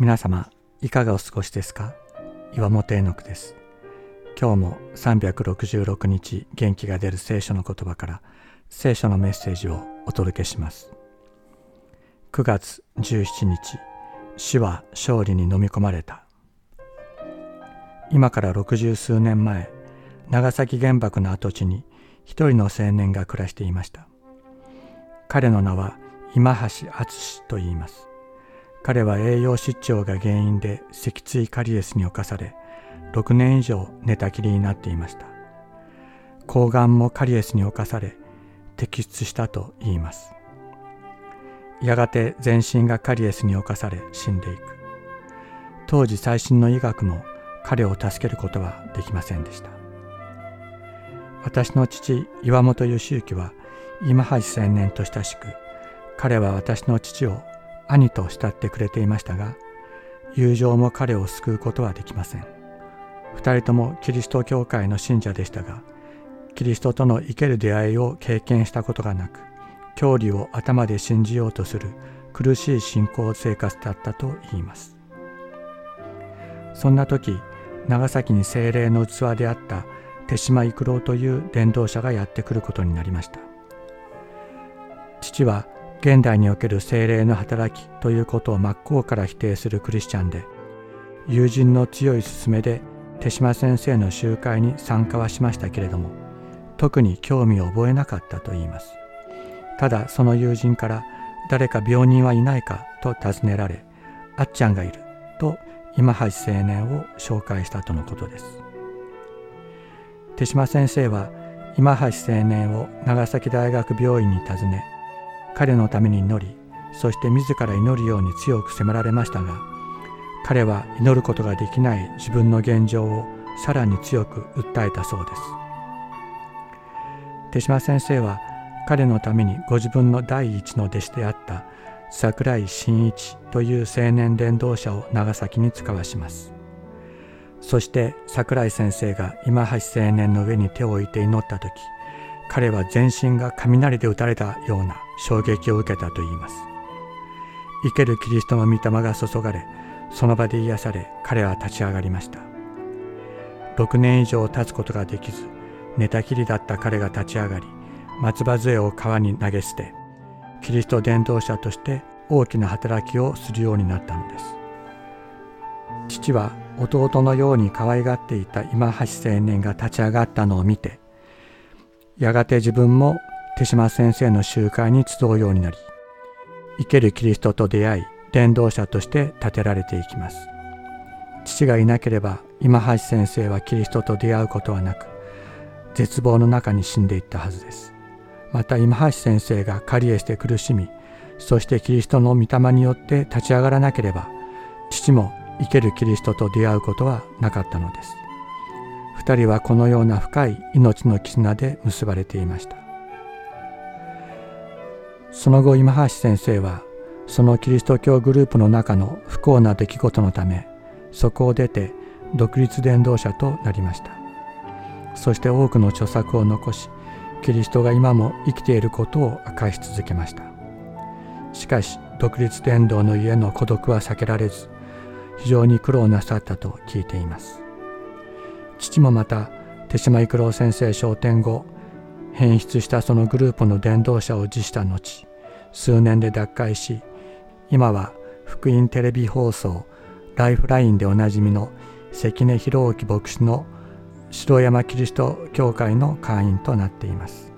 皆様いかがお過ごしですか？岩本絵の句です。今日も366日元気が出る聖書の言葉から聖書のメッセージをお届けします。9月17日死は勝利に飲み込まれた。今から六十数年前長崎原爆の跡地に一人の青年が暮らしていました。彼の名は今橋敦と言います。彼は栄養失調が原因で脊椎カリエスに侵され6年以上寝たきりになっていました。抗がんもカリエスに侵され摘出したと言います。やがて全身がカリエスに侵され死んでいく。当時最新の医学も彼を助けることはできませんでした。私の父岩本義行は今橋青年と親しく彼は私の父を兄と慕ってくれていましたが友情も彼を救うことはできません。二人ともキリスト教会の信者でしたがキリストとの生ける出会いを経験したことがなく教理を頭で信じようとする苦しい信仰生活だったと言います。そんな時長崎に精霊の器であった手島育郎という伝道者がやってくることになりました。父は現代における精霊の働きということを真っ向から否定するクリスチャンで友人の強い勧めで手島先生の集会に参加はしましたけれども特に興味を覚えなかったと言います。ただその友人から誰か病人はいないかと尋ねられあっちゃんがいると今橋青年を紹介したとのことです。手島先生は今橋青年を長崎大学病院に訪ね彼のために祈りそして自ら祈るように強く迫られましたが彼は祈ることができない自分の現状をさらに強く訴えたそうです。手島先生は彼のためにご自分の第一の弟子であった桜井真一という青年伝道者を長崎に使わします。そして桜井先生が今橋青年の上に手を置いて祈った時彼は全身が雷で打たれたような衝撃を受けたといいます。生けるキリストの御霊が注がれその場で癒され彼は立ち上がりました。6年以上経つことができず寝たきりだった彼が立ち上がり松葉杖を川に投げ捨てキリスト伝道者として大きな働きをするようになったのです。父は弟のように可愛がっていた今橋青年が立ち上がったのを見てやがて自分も手島先生の集会に集うようになり生けるキリストと出会い伝道者として立てられていきます。父がいなければ今橋先生はキリストと出会うことはなく絶望の中に死んでいったはずです。また今橋先生がカリエスで苦しみそしてキリストの御霊によって立ち上がらなければ父も生けるキリストと出会うことはなかったのです。二人はこのような深い命の絆で結ばれていました。その後今橋先生はそのキリスト教グループの中の不幸な出来事のためそこを出て独立伝道者となりました。そして多くの著作を残しキリストが今も生きていることを明かし続けました。しかし独立伝道の家の孤独は避けられず非常に苦労なさったと聞いています。父もまた手島育郎先生昇天後変質したそのグループの伝道者を辞した後数年で脱会し今は福音テレビ放送ライフラインでおなじみの関根博之牧師の城山キリスト教会の会員となっています。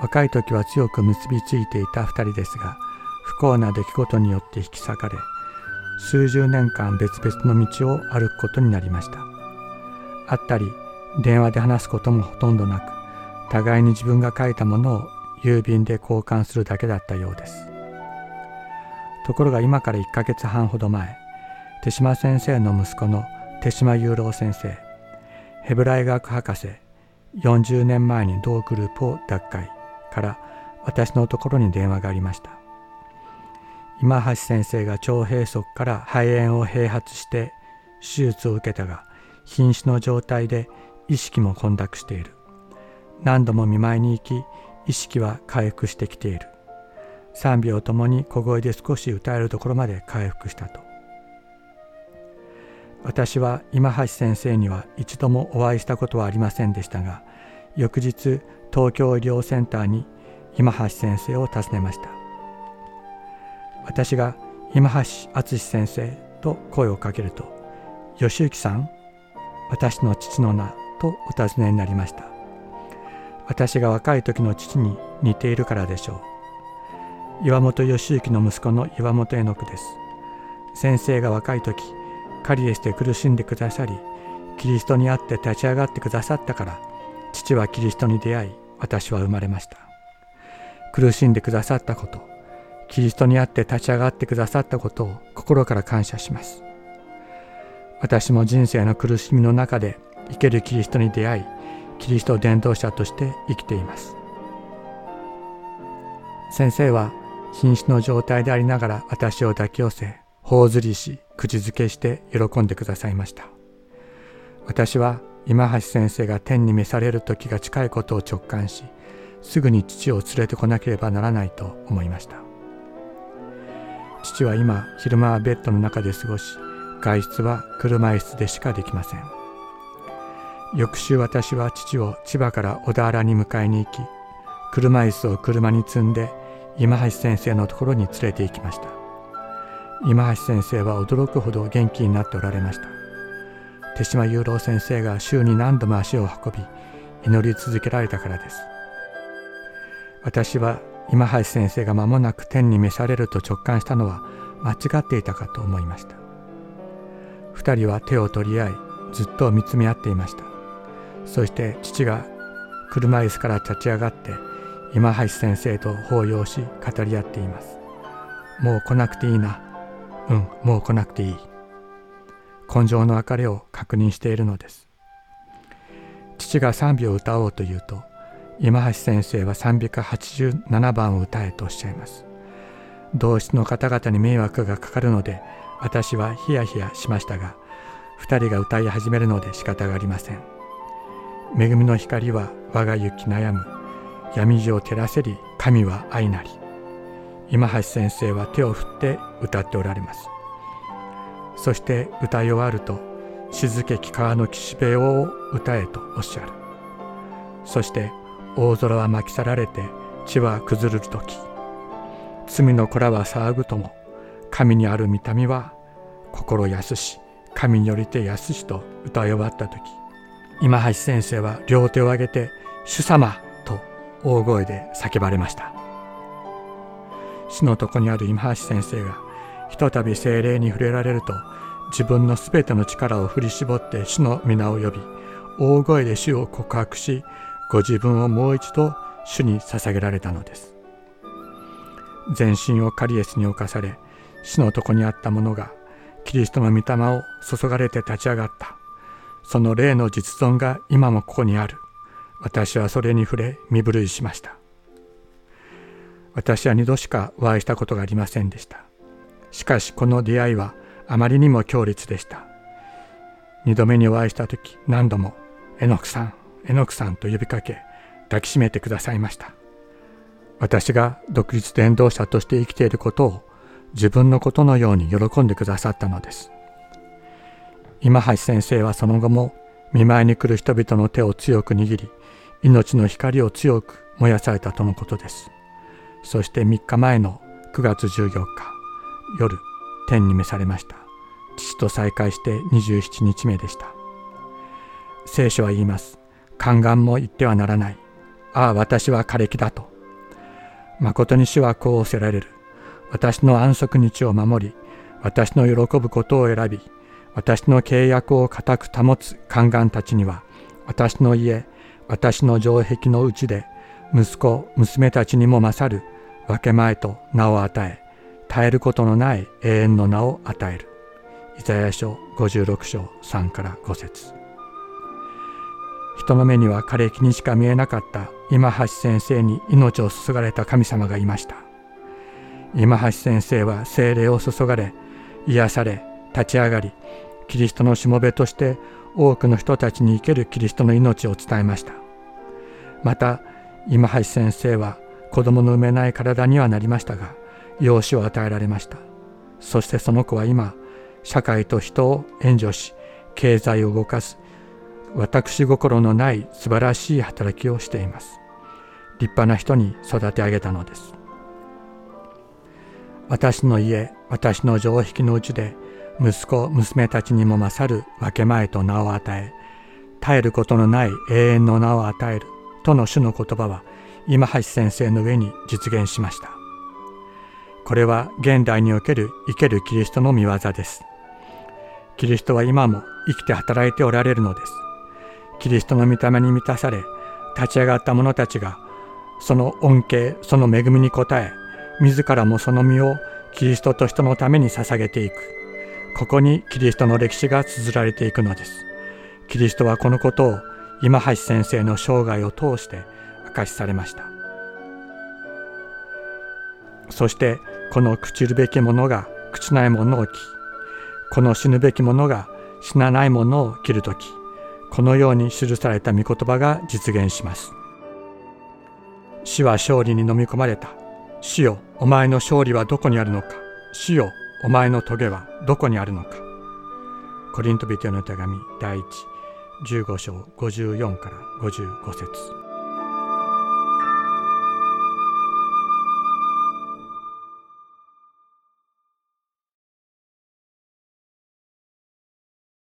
若い時は強く結びついていた二人ですが不幸な出来事によって引き裂かれ数十年間別々の道を歩くことになりました。会ったり電話で話すこともほとんどなく互いに自分が書いたものを郵便で交換するだけだったようです。ところが今から1ヶ月半ほど前手島先生の息子の手島雄郎先生ヘブライ学博士40年前に同グループを脱会から私のところに電話がありました。今橋先生が腸閉塞から肺炎を併発して手術を受けたが瀕死の状態で意識も混濁している。何度も見舞いに行き意識は回復してきている。賛美を共に小声で少し歌えるところまで回復したと。私は今橋先生には一度もお会いしたことはありませんでしたが翌日東京医療センターに今橋先生を訪ねました。私が今橋敦先生と声をかけると「吉行さん私の父の名」とお尋ねになりました。私が若い時の父に似ているからでしょう。岩本義行の息子の岩本絵の句です。先生が若い時カリエスで苦しんでくださりキリストにあって立ち上がってくださったから父はキリストに出会い私は生まれました。苦しんでくださったことキリストにあって立ち上がってくださったことを心から感謝します。私も人生の苦しみの中で生けるキリストに出会いキリスト伝道者として生きています。先生は瀕死の状態でありながら私を抱き寄せ頬ずりし口づけして喜んでくださいました。私は今橋先生が天に召される時が近いことを直感しすぐに父を連れてこなければならないと思いました。父は今昼間はベッドの中で過ごし外出は車椅子でしかできません。翌週私は父を千葉から小田原に迎えに行き車椅子を車に積んで今橋先生のところに連れて行きました。今橋先生は驚くほど元気になっておられました。手島雄郎先生が週に何度も足を運び祈り続けられたからです。私は今橋先生が間もなく天に召されると直感したのは間違っていたかと思いました。二人は手を取り合いずっと見つめ合っていました。そして父が車椅子から立ち上がって今橋先生と抱擁し語り合っています。もう来なくていいな。うんもう来なくていい。根性の別れを確認しているのです。父が賛美を歌おうというと今橋先生は387番を歌えとおっしゃいます。同室の方々に迷惑がかかるので私はヒヤヒヤしましたが2人が歌い始めるので仕方がありません。恵みの光は我が行き悩む。闇路を照らせり神は愛なり。今橋先生は手を振って歌っておられます。そして歌い終わると静けき川の岸辺を歌えとおっしゃる。そして大空は巻き去られて地は崩る時。罪の子らは騒ぐとも神にある見た目は心安し神によりて安しと歌い終わった時今橋先生は両手を上げて「主様!」と大声で叫ばれました死の床にある今橋先生がひとたび精霊に触れられると自分のすべての力を振り絞って主の皆を呼び大声で主を告白しご自分をもう一度主に捧げられたのです全身をカリエスに侵され死の床にあった者がキリストの御霊を注がれて立ち上がった。その霊の実存が今もここにある。私はそれに触れ身震いしました。私は二度しかお会いしたことがありませんでした。しかしこの出会いはあまりにも強烈でした。二度目にお会いした時何度も「えのくさんえのくさん」と呼びかけ抱きしめてくださいました。私が独立伝道者として生きていることを自分のことのように喜んでくださったのです。今橋先生はその後も見舞いに来る人々の手を強く握り命の光を強く燃やされたとのことです。そして3日前の9月14日夜天に召されました。父と再会して27日目でした。聖書は言います。宦官も言ってはならない。ああ私は枯れ木だと。誠に主はこうおせられる。私の安息日を守り私の喜ぶことを選び私の契約を固く保つ宦官たちには私の家私の城壁のうちで息子娘たちにも勝る分け前と名を与え絶えることのない永遠の名を与える。イザヤ書56章3から5節。人の目には枯れ木にしか見えなかった今橋先生に命を注がれた神様がいました。今橋先生は精霊を注がれ癒され立ち上がりキリストのしもべとして多くの人たちに生けるキリストの命を伝えました。また今橋先生は子供の産めない体にはなりましたが養子を与えられました。そしてその子は今社会と人を援助し経済を動かす私心のない素晴らしい働きをしています。立派な人に育て上げたのです。私の家私の城壁のうちで息子娘たちにも勝る分け前と名を与え絶えることのない永遠の名を与えるとの主の言葉は今橋先生の上に実現しました。これは現代における生けるキリストの見業です。キリストは今も生きて働いておられるのです。キリストの御霊に満たされ立ち上がった者たちがその恩恵その恵みに応え自らもその身をキリストと人のために捧げていく。ここにキリストの歴史が綴られていくのです。キリストはこのことを今橋先生の生涯を通して明かしされました。そしてこの朽ちるべきものが朽ちないものを着この死ぬべきものが死なないものを切るときこのように記された御言葉が実現します。死は勝利に飲み込まれた。主よお前の勝利はどこにあるのか。死よお前の棘はどこにあるのか。コリントビテの手紙第1 15章54から55節。